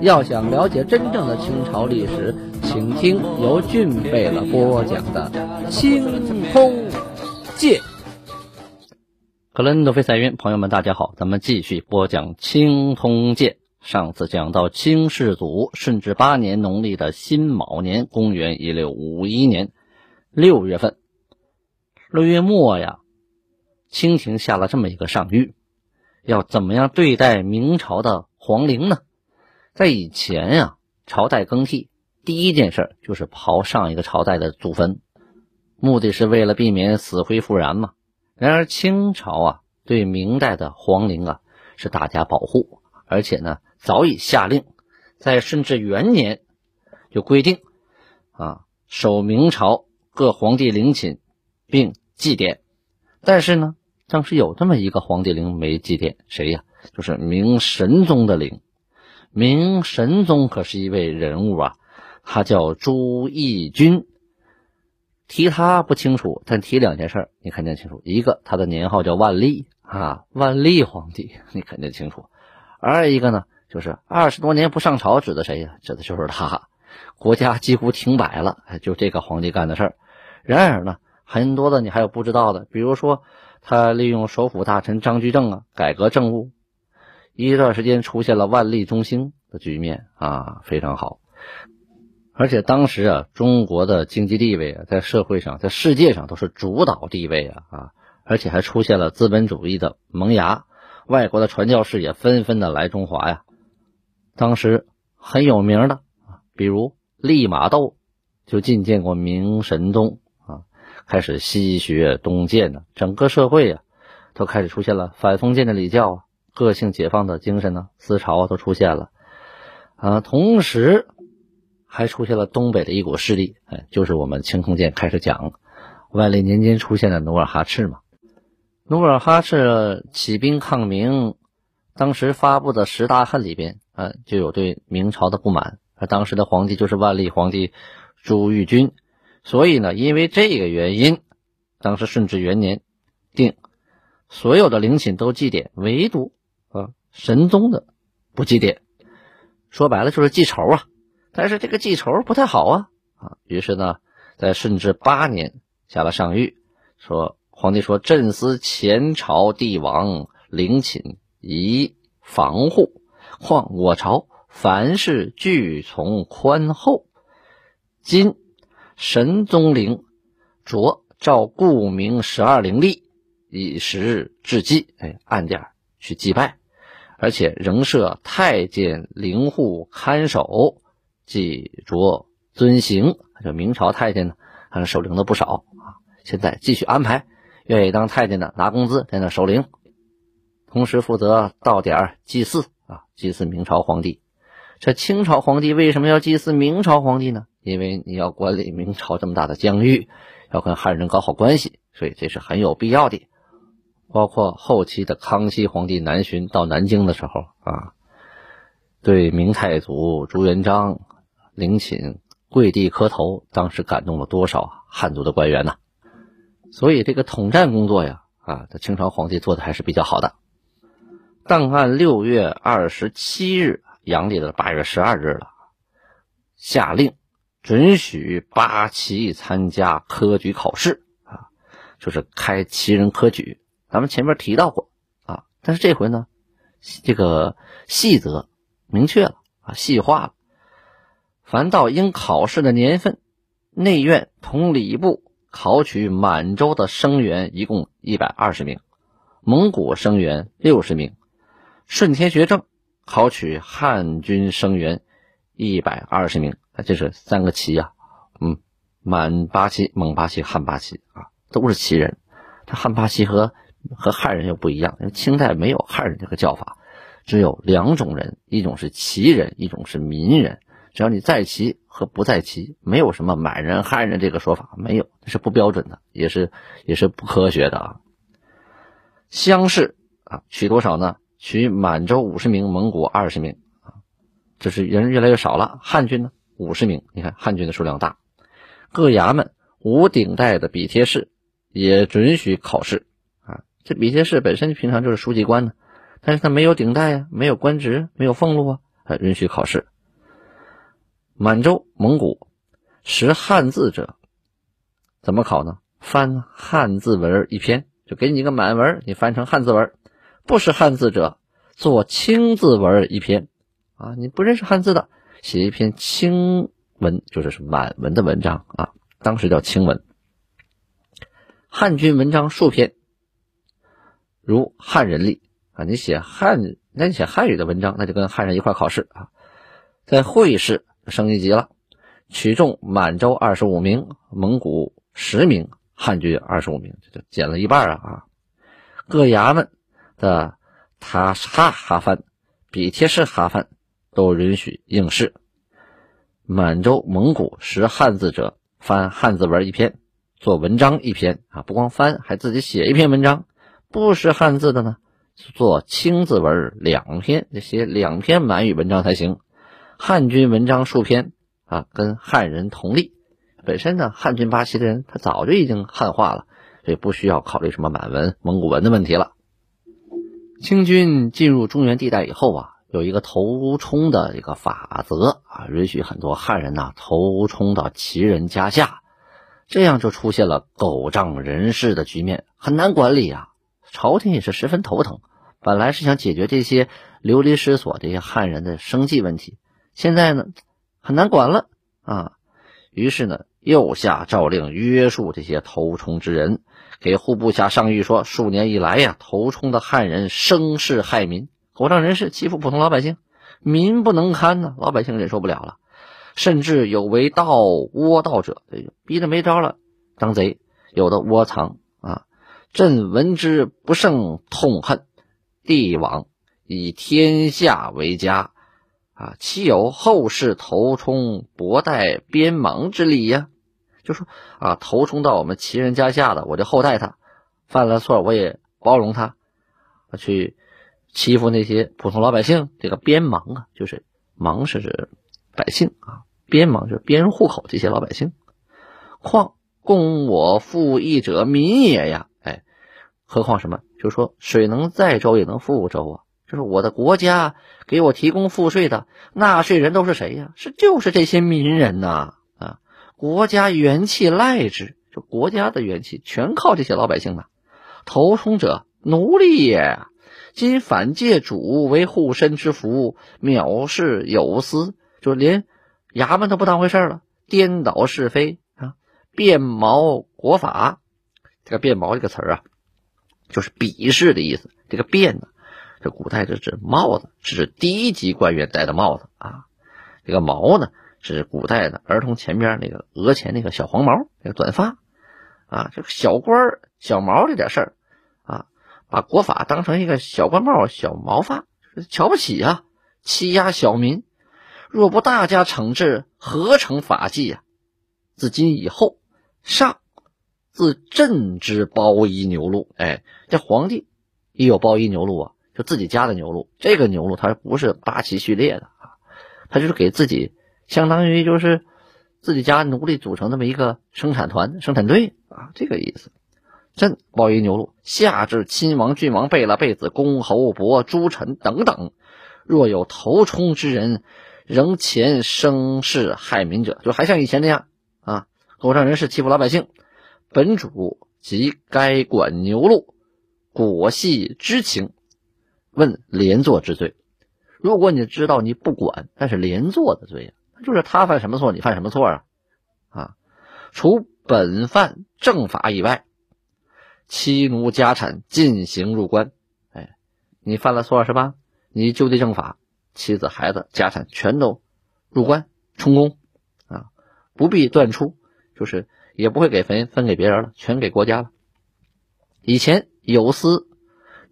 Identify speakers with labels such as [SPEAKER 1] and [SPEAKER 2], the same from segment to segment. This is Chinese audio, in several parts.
[SPEAKER 1] 要想了解真正的清朝历史，请听由俊贝勒播讲的《清通鉴》。格伦多菲赛云，朋友们，大家好，咱们继续播讲《清通鉴》。上次讲到清世祖顺治八年农历的辛卯年，公元一六五一年六月份，六月末呀，清廷下了这么一个上谕，要怎么样对待明朝的皇陵呢？在以前呀，朝代更替第一件事就是刨上一个朝代的祖坟，目的是为了避免死灰复燃嘛。然而清朝啊，对明代的皇陵啊是大加保护，而且呢。早已下令，在顺治元年就规定，啊，守明朝各皇帝陵寝，并祭奠。但是呢，当时有这么一个皇帝陵没祭奠，谁呀？就是明神宗的陵。明神宗可是一位人物啊，他叫朱翊钧。提他不清楚，但提两件事你肯定清楚。一个，他的年号叫万历啊，万历皇帝，你肯定清楚。二一个呢？就是二十多年不上朝，指的谁呀？指的就是他，国家几乎停摆了，就这个皇帝干的事。然而呢，很多的你还有不知道的，比如说他利用首辅大臣张居正啊，改革政务，一段时间出现了万历中兴的局面啊，非常好。而且当时啊，中国的经济地位啊，在社会上，在世界上都是主导地位啊啊，而且还出现了资本主义的萌芽，外国的传教士也纷纷的来中华呀。当时很有名的啊，比如利玛窦就觐见过明神宗啊，开始西学东渐呢，整个社会呀都开始出现了反封建的礼教啊，个性解放的精神呢，思潮啊都出现了。啊，同时还出现了东北的一股势力，哎，就是我们清空剑开始讲万历年间出现的努尔哈赤嘛，努尔哈赤起兵抗明，当时发布的十大恨里边。啊，就有对明朝的不满，而当时的皇帝就是万历皇帝朱翊钧，所以呢，因为这个原因，当时顺治元年定所有的陵寝都祭奠，唯独啊神宗的不祭奠，说白了就是记仇啊。但是这个记仇不太好啊啊，于是呢，在顺治八年下了上谕，说皇帝说朕思前朝帝王陵寝宜防护。况我朝凡事俱从宽厚，今神宗陵着照故名十二陵立，以时致祭，哎，按点去祭拜，而且仍设太监灵户看守，即着遵行。这明朝太监呢，还守灵的不少啊。现在继续安排，愿意当太监的拿工资在那守灵，同时负责到点祭祀。啊，祭祀明朝皇帝，这清朝皇帝为什么要祭祀明朝皇帝呢？因为你要管理明朝这么大的疆域，要跟汉人搞好关系，所以这是很有必要的。包括后期的康熙皇帝南巡到南京的时候啊，对明太祖朱元璋陵寝跪地磕头，当时感动了多少汉族的官员呢？所以这个统战工作呀，啊，这清朝皇帝做的还是比较好的。档案六月二十七日，阳历的八月十二日了。下令准许八旗参加科举考试啊，就是开旗人科举。咱们前面提到过啊，但是这回呢，这个细则明确了啊，细化了。凡到应考试的年份，内院同礼部考取满洲的生员一共一百二十名，蒙古生员六十名。顺天学政考取汉军生员一百二十名，啊，这是三个旗呀，嗯，满八旗、蒙八旗、汉八旗啊，都是旗人。这汉八旗和和汉人又不一样，因为清代没有汉人这个叫法，只有两种人，一种是旗人，一种是民人。只要你在旗和不在旗，没有什么满人、汉人这个说法，没有，是不标准的，也是也是不科学的啊。乡试啊，取多少呢？取满洲五十名，蒙古二十名啊，这是人越来越少了。汉军呢，五十名，你看汉军的数量大。各衙门无顶戴的笔帖式也准许考试。这笔帖式本身平常就是书记官呢。但是他没有顶戴呀，没有官职，没有俸禄啊，还允许考试。满洲、蒙古识汉字者，怎么考呢？翻汉字文一篇，就给你一个满文，你翻成汉字文。不识汉字者，做清字文一篇。啊，你不认识汉字的，写一篇清文，就是满文的文章啊，当时叫清文。汉军文章数篇，如汉人历。啊，你写汉，那你写汉语的文章，那就跟汉人一块考试啊。在会试升一级了，取中满洲二十五名，蒙古十名，汉军二十五名，这就减了一半啊啊！各衙门的塔哈哈番、笔帖式哈番都允许应试。满洲、蒙古识汉字者，翻汉字文一篇，做文章一篇啊，不光翻，还自己写一篇文章。不识汉字的呢？做清字文两篇，写两篇满语文章才行。汉军文章数篇啊，跟汉人同例。本身呢，汉军八旗的人他早就已经汉化了，所以不需要考虑什么满文、蒙古文的问题了。清军进入中原地带以后啊，有一个投冲的一个法则啊，允许很多汉人呐投冲到旗人家下，这样就出现了狗仗人势的局面，很难管理啊。朝廷也是十分头疼。本来是想解决这些流离失所这些汉人的生计问题，现在呢很难管了啊。于是呢又下诏令约束这些头冲之人，给户部下上谕说：数年以来呀，头冲的汉人生事害民，狗仗人势，欺负普通老百姓，民不能堪呢，老百姓忍受不了了。甚至有为盗窝盗者，逼得没招了，当贼，有的窝藏。朕闻之不胜痛恨。帝王以天下为家，啊，岂有后世头冲博带边芒之理呀？就说啊，头冲到我们齐人家下的，我就厚待他；犯了错，我也包容他。去欺负那些普通老百姓，这个边芒啊，就是芒是指百姓啊，边芒就是边户口这些老百姓。况供我赋役者民也呀？何况什么？就是说，水能载舟，也能覆舟啊！就是我的国家给我提供赋税的纳税人都是谁呀？是就是这些民人呐！啊，国家元气赖之，就国家的元气全靠这些老百姓呐。头冲者奴隶也，今反借主为护身之福，藐视有司，就连衙门都不当回事了，颠倒是非啊，变毛国法。这个“变毛”这个词儿啊。就是鄙视的意思。这个辫呢，这古代是指帽子，是指低级官员戴的帽子啊。这个毛呢，是古代的儿童前边那个额前那个小黄毛，那个短发啊。这个小官小毛这点事儿啊，把国法当成一个小官帽、小毛发，瞧不起啊，欺压小民。若不大加惩治，何成法纪呀？自今以后，上。自朕之包衣牛鹿，哎，这皇帝也有包衣牛鹿啊，就自己家的牛鹿。这个牛鹿它不是八旗序列的啊，它就是给自己，相当于就是自己家奴隶组成那么一个生产团、生产队啊，这个意思。朕包衣牛鹿，下至亲王、郡王、贝勒、贝子、公侯伯、诸臣等等，若有头冲之人，仍前生事害民者，就还像以前那样啊，狗仗人势欺负老百姓。本主及该管牛鹿，果系知情，问连坐之罪。如果你知道你不管，那是连坐的罪呀，就是他犯什么错，你犯什么错啊？啊，除本犯正法以外，妻奴家产进行入关。哎，你犯了错是吧？你就地正法，妻子、孩子、家产全都入关充公啊，不必断出，就是。也不会给分分给别人了，全给国家了。以前有司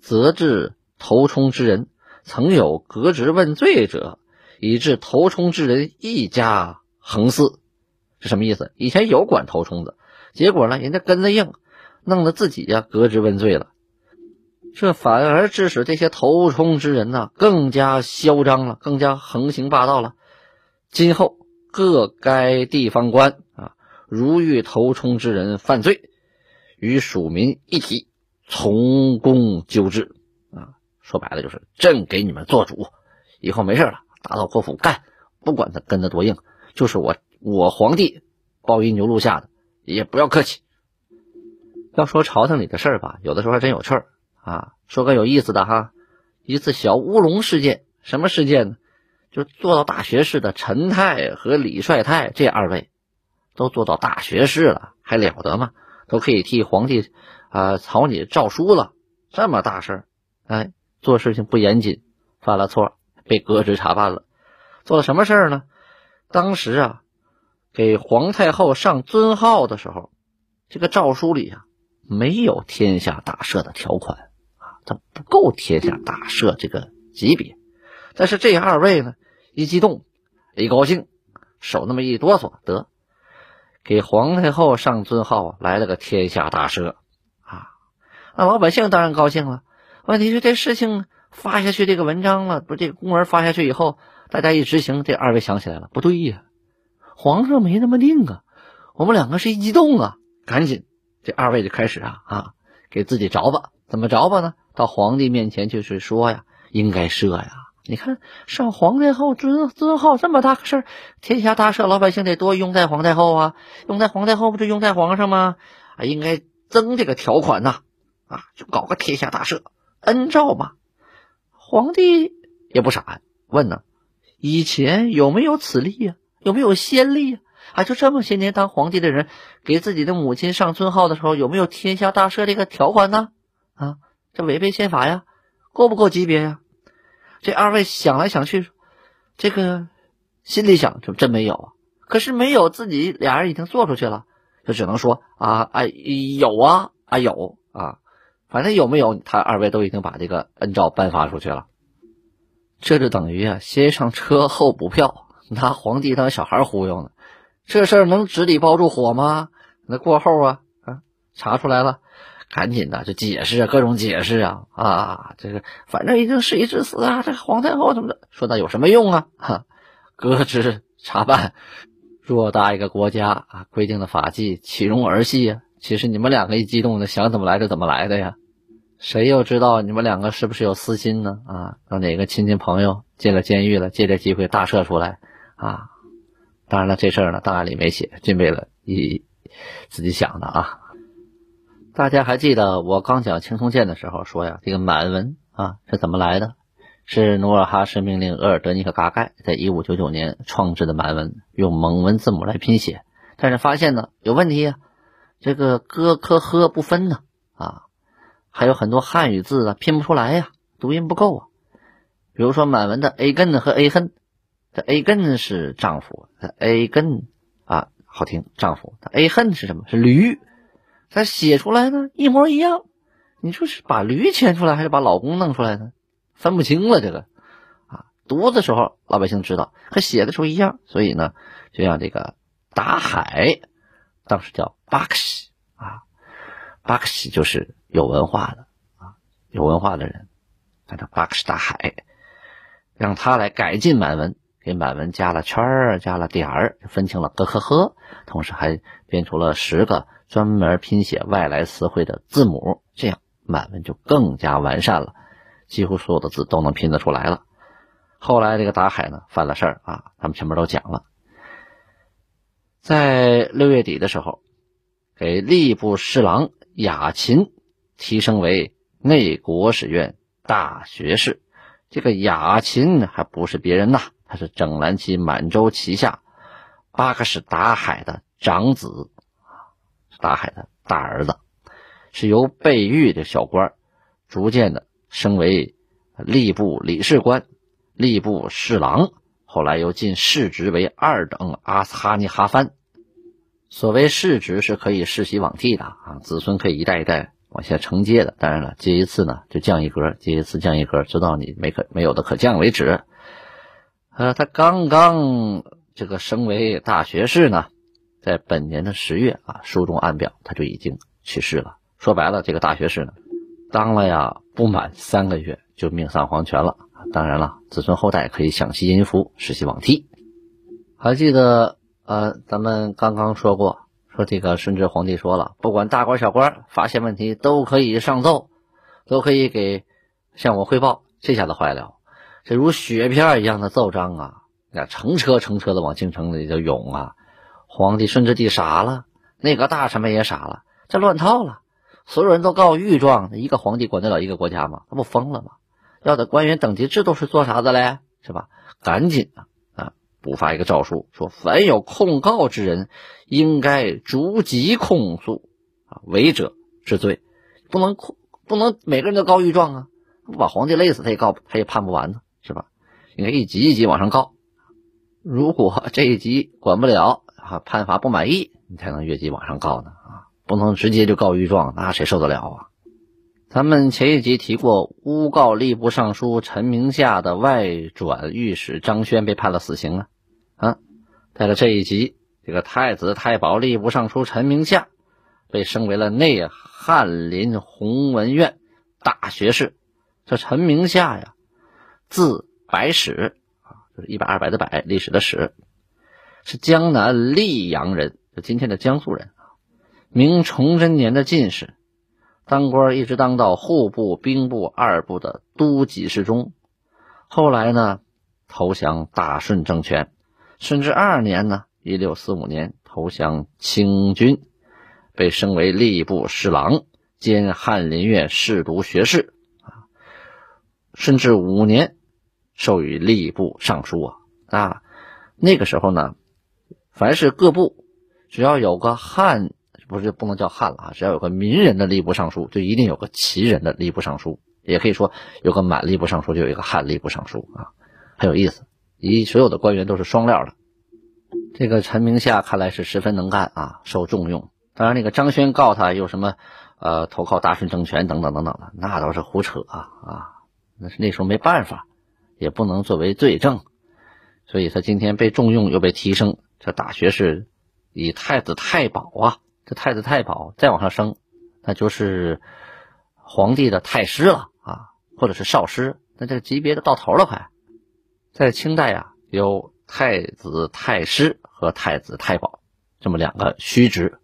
[SPEAKER 1] 责治头冲之人，曾有革职问罪者，以致头冲之人一家横肆。是什么意思？以前有管头冲的，结果呢，人家跟着硬，弄得自己呀革职问罪了。这反而致使这些头冲之人呢更加嚣张了，更加横行霸道了。今后各该地方官，如遇投冲之人犯罪，与蜀民一体从公纠治。啊，说白了就是朕给你们做主，以后没事了，大刀阔斧干，不管他跟的多硬，就是我我皇帝包衣牛录下的，也不要客气。要说朝廷里的事儿吧，有的时候还真有趣儿啊。说个有意思的哈，一次小乌龙事件，什么事件呢？就做到大学士的陈泰和李帅泰这二位，都做到大学士了，还了得吗？都可以替皇帝啊草拟诏书了，这么大事儿，哎，做事情不严谨，犯了错，被革职查办了。做了什么事儿呢？当时啊，给皇太后上尊号的时候，这个诏书里啊没有天下大赦的条款啊，它不够天下大赦这个级别。但是这二位呢，一激动，一高兴，手那么一哆嗦，得给皇太后上尊号，来了个天下大赦啊！那老百姓当然高兴了。问题是这事情发下去，这个文章了，不，这个公文发下去以后，大家一执行，这二位想起来了，不对呀，皇上没那么定啊！我们两个是一激动啊，赶紧，这二位就开始啊啊，给自己找吧，怎么着吧呢？到皇帝面前就是说呀，应该赦呀。你看，上皇太后尊尊号这么大个事儿，天下大赦，老百姓得多拥戴皇太后啊！拥戴皇太后不就拥戴皇上吗？啊，应该增这个条款呐！啊，就搞个天下大赦，恩诏嘛。皇帝也不傻，问呢，以前有没有此例呀？有没有先例呀？啊，就这么些年当皇帝的人，给自己的母亲上尊号的时候，有没有天下大赦这个条款呢？啊，这违背宪法呀，够不够级别呀？这二位想来想去，这个心里想，就真没有啊。可是没有，自己俩人已经做出去了，就只能说啊，哎，有啊，啊有啊，反正有没有，他二位都已经把这个恩诏颁发出去了。这就等于啊，先上车后补票，拿皇帝当小孩忽悠呢。这事儿能纸里包住火吗？那过后啊，啊，查出来了。赶紧的，就解释啊，各种解释啊啊！这个反正已经事已至此啊，这个皇太后怎么的？说那有什么用啊？哈，革职查办，偌大一个国家啊，规定的法纪岂容儿戏呀？其实你们两个一激动的，想怎么来就怎么来的呀？谁又知道你们两个是不是有私心呢？啊，让哪个亲戚朋友进了监狱了，借这机会大赦出来啊？当然了，这事儿呢档案里没写，这为了一自己想的啊。大家还记得我刚讲青松剑的时候说呀，这个满文啊是怎么来的？是努尔哈赤命令额尔德尼克嘎盖在一五九九年创制的满文，用蒙文字母来拼写。但是发现呢有问题呀，这个哥科呵不分呢啊，还有很多汉语字啊拼不出来呀，读音不够啊。比如说满文的 a 根和 a 恨，这 a 根是丈夫，a 根啊好听丈夫，a 恨是什么？是驴。他写出来呢，一模一样。你说是把驴牵出来，还是把老公弄出来呢？分不清了。这个啊，读的时候老百姓知道，和写的时候一样。所以呢，就像这个打海，当时叫巴克西啊，巴克西就是有文化的啊，有文化的人，他叫巴克西打海，让他来改进满文，给满文加了圈儿，加了点儿，分清了咯呵呵，同时还编出了十个。专门拼写外来词汇的字母，这样满文就更加完善了，几乎所有的字都能拼得出来了。后来这个达海呢犯了事儿啊，咱们前面都讲了，在六月底的时候，给吏部侍郎雅琴提升为内国史院大学士。这个雅琴还不是别人呐，他是整蓝旗满洲旗下八个是达海的长子。大海的大儿子是由备御的小官逐渐的升为吏部理事官、吏部侍郎，后来又进世职为二等阿斯哈尼哈藩。所谓世职是可以世袭罔替的啊，子孙可以一代一代
[SPEAKER 2] 往下承接的。当然了，接一次呢就降一格，接一次降一格，直到你没可没有的可降为止。呃，他刚刚这个升为大学士呢，在本年的十月啊，书中暗表他就已经去世了。说白了，这个大学士呢，当了呀不满三个月就命丧黄泉了。当然了，子孙后代可以享其音福，世袭罔替。还记得呃，咱们刚刚说过。说这个顺治皇帝说了，不管大官小官，发现问题都可以上奏，都可以给向我汇报。这下子坏了，这如雪片一样的奏章啊，那成车成车的往京城里就涌啊。皇帝顺治帝傻了，那个大臣们也傻了，这乱套了。所有人都告御状，一个皇帝管得了一个国家吗？他不疯了吗？要的官员等级制度是做啥的嘞？是吧？赶紧啊！补发一个诏书，说凡有控告之人，应该逐级控诉啊，违者治罪，不能控，不能每个人都告御状啊，不把皇帝累死，他也告，他也判不完呢，是吧？应该一级一级往上告，如果这一级管不了啊，判罚不满意，你才能越级往上告呢啊，不能直接就告御状，那谁受得了啊？咱们前一集提过，诬告吏部尚书陈明夏的外转御史张轩被判了死刑啊。啊，在了这一集，这个太子太保吏部尚书陈明夏被升为了内翰林弘文院大学士。这陈明夏呀，字白史啊，就是一百二百的百，历史的史，是江南溧阳人，就今天的江苏人。明崇祯年的进士。当官一直当到户部、兵部二部的都给事中，后来呢投降大顺政权，顺治二年呢（一六四五年）投降清军，被升为吏部侍郎兼翰林院侍读学士啊。顺治五年授予吏部尚书啊啊，那个时候呢，凡是各部只要有个汉。不是不能叫汉了啊！只要有个民人的吏部尚书，就一定有个旗人的吏部尚书，也可以说有个满吏部尚书，就有一个汉吏部尚书啊，很有意思。一所有的官员都是双料的。这个陈明夏看来是十分能干啊，受重用。当然，那个张轩告他有什么呃投靠大顺政权等等等等的，那都是胡扯啊啊！那是那时候没办法，也不能作为罪证，所以他今天被重用又被提升，这大学士以太子太保啊。这太子太保再往上升，那就是皇帝的太师了啊，或者是少师。那这个级别的到头了，快。在清代啊，有太子太师和太子太保这么两个虚职。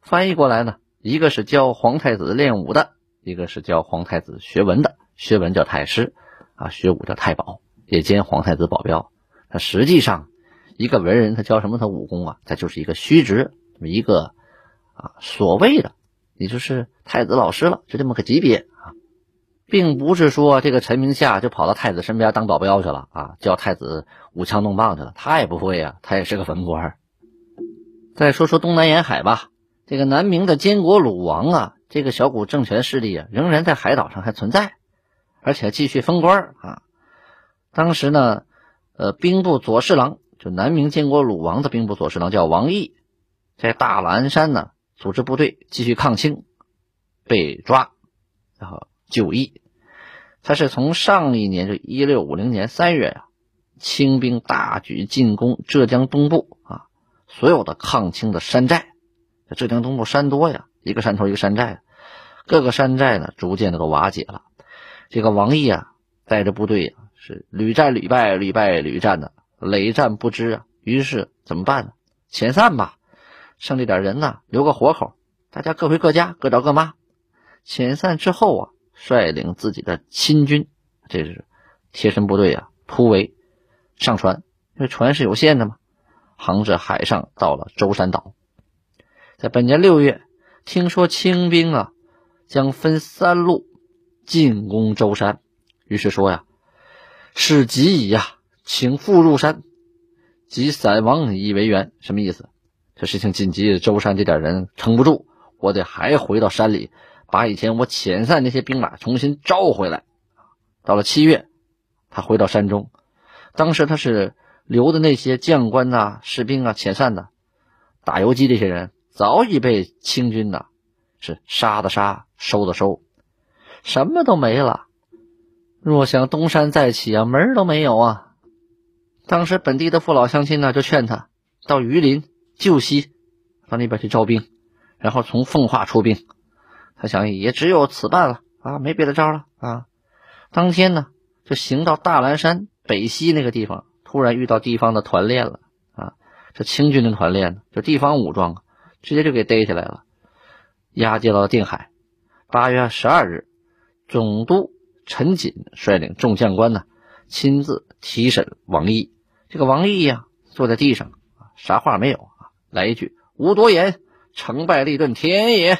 [SPEAKER 2] 翻译过来呢，一个是教皇太子练武的，一个是教皇太子学文的。学文叫太师啊，学武叫太保，也兼皇太子保镖。那实际上，一个文人他教什么？他武功啊，他就是一个虚职，一个。啊，所谓的也就是太子老师了，就这么个级别啊，并不是说这个陈明夏就跑到太子身边当保镖去了啊，教太子舞枪弄棒去了，他也不会呀，他也是个文官。再说说东南沿海吧，这个南明的监国鲁王啊，这个小股政权势力啊，仍然在海岛上还存在，而且继续封官啊。当时呢，呃，兵部左侍郎就南明建国鲁王的兵部左侍郎叫王毅，在大兰山呢。组织部队继续抗清，被抓，然后就义。他是从上一年就一六五零年三月呀，清兵大举进攻浙江东部啊，所有的抗清的山寨，浙江东部山多呀，一个山头一个山寨，各个山寨呢逐渐的都瓦解了。这个王毅啊，带着部队啊，是屡战屡败，屡败屡战的，累战不支啊。于是怎么办呢？遣散吧。剩这点人呢，留个活口，大家各回各家，各找各妈。遣散之后啊，率领自己的亲军，这是贴身部队啊，突围上船，因为船是有限的嘛，航至海上，到了舟山岛。在本年六月，听说清兵啊将分三路进攻舟山，于是说呀：“是急矣呀，请复入山，及散亡以为援。”什么意思？这事情紧急，舟山这点人撑不住，我得还回到山里，把以前我遣散那些兵马重新招回来。到了七月，他回到山中，当时他是留的那些将官呐、士兵啊、遣散的，打游击这些人早已被清军呐是杀的杀，收的收，什么都没了。若想东山再起啊，门都没有啊！当时本地的父老乡亲呢，就劝他到榆林、旧溪到那边去招兵，然后从奉化出兵。他想也只有此办了啊，没别的招了啊。当天呢，就行到大兰山北西那个地方，突然遇到地方的团练了啊！这清军的团练呢，就地方武装，直接就给逮起来了，押解到定海。八月十二日，总督。陈瑾率领众将官呢，亲自提审王毅。这个王毅呀，坐在地上，啥话没有啊，来一句“无多言，成败立顿天也”，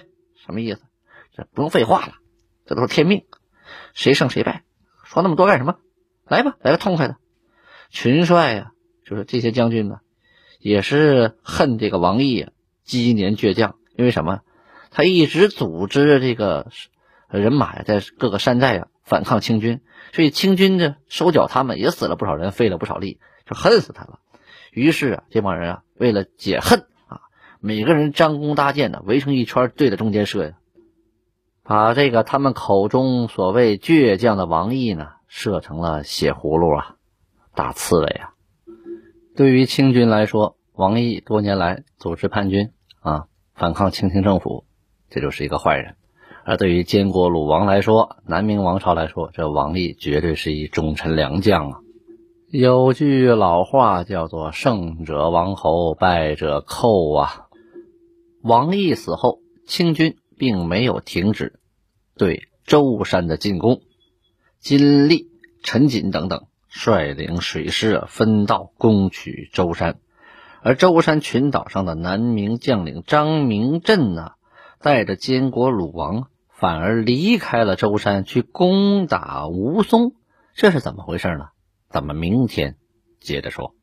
[SPEAKER 2] 什么意思？这不用废话了，这都是天命，谁胜谁败，说那么多干什么？来吧，来个痛快的。群帅呀，就是这些将军呢，也是恨这个王毅啊，积年倔强，因为什么？他一直组织这个人马呀，在各个山寨呀。反抗清军，所以清军呢收缴他们也死了不少人，费了不少力，恨死他了。于是啊，这帮人啊为了解恨啊，每个人张弓搭箭的围成一圈，对着中间射呀，把这个他们口中所谓倔强的王毅呢射成了血葫芦啊，大刺猬啊。对于清军来说，王毅多年来组织叛军啊，反抗清廷政府，这就是一个坏人。而对于监国鲁王来说，南明王朝来说，这王毅绝对是一忠臣良将啊！有句老话叫做“胜者王侯，败者寇”啊。王毅死后，清军并没有停止对舟山的进攻，金立、陈瑾等等率领水师分道攻取舟山，而舟山群岛上的南明将领张明镇呢，带着监国鲁王。反而离开了舟山，去攻打吴淞，这是怎么回事呢？咱们明天接着说。